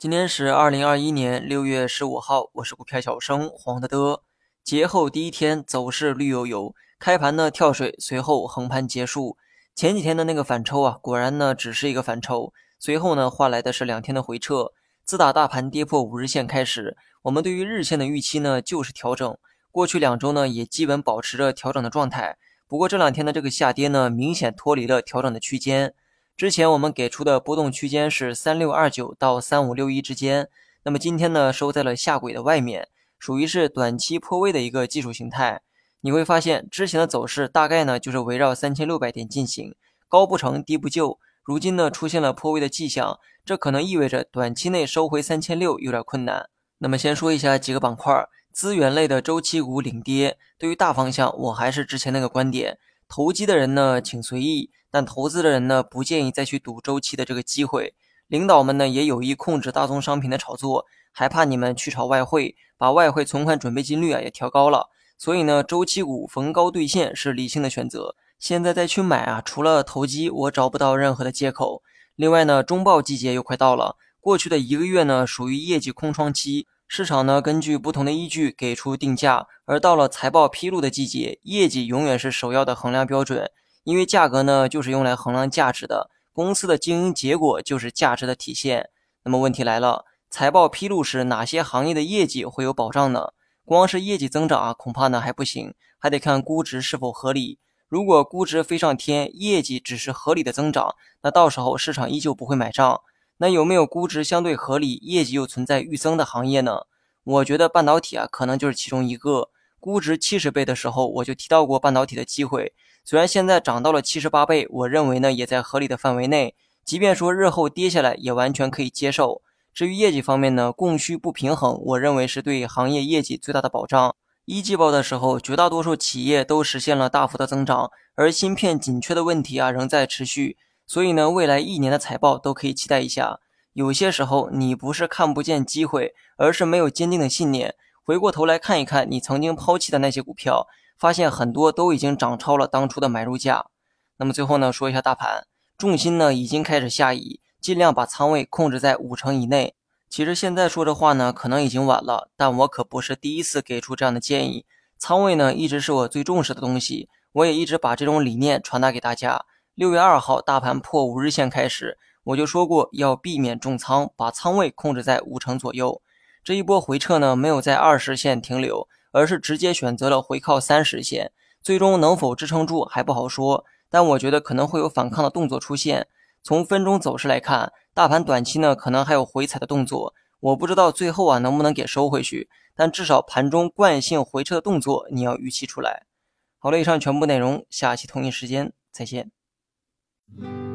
今天是二零二一年六月十五号，我是股票小生黄德德。节后第一天走势绿油油，开盘呢跳水，随后横盘结束。前几天的那个反抽啊，果然呢只是一个反抽，随后呢换来的是两天的回撤。自打大盘跌破五日线开始，我们对于日线的预期呢就是调整。过去两周呢也基本保持着调整的状态，不过这两天的这个下跌呢明显脱离了调整的区间。之前我们给出的波动区间是三六二九到三五六一之间，那么今天呢收在了下轨的外面，属于是短期破位的一个技术形态。你会发现之前的走势大概呢就是围绕三千六百点进行，高不成低不就，如今呢出现了破位的迹象，这可能意味着短期内收回三千六有点困难。那么先说一下几个板块，资源类的周期股领跌，对于大方向我还是之前那个观点，投机的人呢请随意。但投资的人呢，不建议再去赌周期的这个机会。领导们呢，也有意控制大宗商品的炒作，还怕你们去炒外汇，把外汇存款准备金率啊也调高了。所以呢，周期股逢高兑现是理性的选择。现在再去买啊，除了投机，我找不到任何的借口。另外呢，中报季节又快到了，过去的一个月呢，属于业绩空窗期，市场呢根据不同的依据给出定价。而到了财报披露的季节，业绩永远是首要的衡量标准。因为价格呢，就是用来衡量价值的，公司的经营结果就是价值的体现。那么问题来了，财报披露时，哪些行业的业绩会有保障呢？光是业绩增长啊，恐怕呢还不行，还得看估值是否合理。如果估值飞上天，业绩只是合理的增长，那到时候市场依旧不会买账。那有没有估值相对合理、业绩又存在预增的行业呢？我觉得半导体啊，可能就是其中一个。估值七十倍的时候，我就提到过半导体的机会。虽然现在涨到了七十八倍，我认为呢也在合理的范围内。即便说日后跌下来，也完全可以接受。至于业绩方面呢，供需不平衡，我认为是对行业业绩最大的保障。一季报的时候，绝大多数企业都实现了大幅的增长，而芯片紧缺的问题啊仍在持续。所以呢，未来一年的财报都可以期待一下。有些时候，你不是看不见机会，而是没有坚定的信念。回过头来看一看你曾经抛弃的那些股票。发现很多都已经涨超了当初的买入价。那么最后呢，说一下大盘，重心呢已经开始下移，尽量把仓位控制在五成以内。其实现在说这话呢，可能已经晚了，但我可不是第一次给出这样的建议。仓位呢一直是我最重视的东西，我也一直把这种理念传达给大家。六月二号大盘破五日线开始，我就说过要避免重仓，把仓位控制在五成左右。这一波回撤呢，没有在二十线停留。而是直接选择了回靠三十线，最终能否支撑住还不好说，但我觉得可能会有反抗的动作出现。从分钟走势来看，大盘短期呢可能还有回踩的动作，我不知道最后啊能不能给收回去，但至少盘中惯性回撤的动作你要预期出来。好了，以上全部内容，下期同一时间再见。Mm-hmm.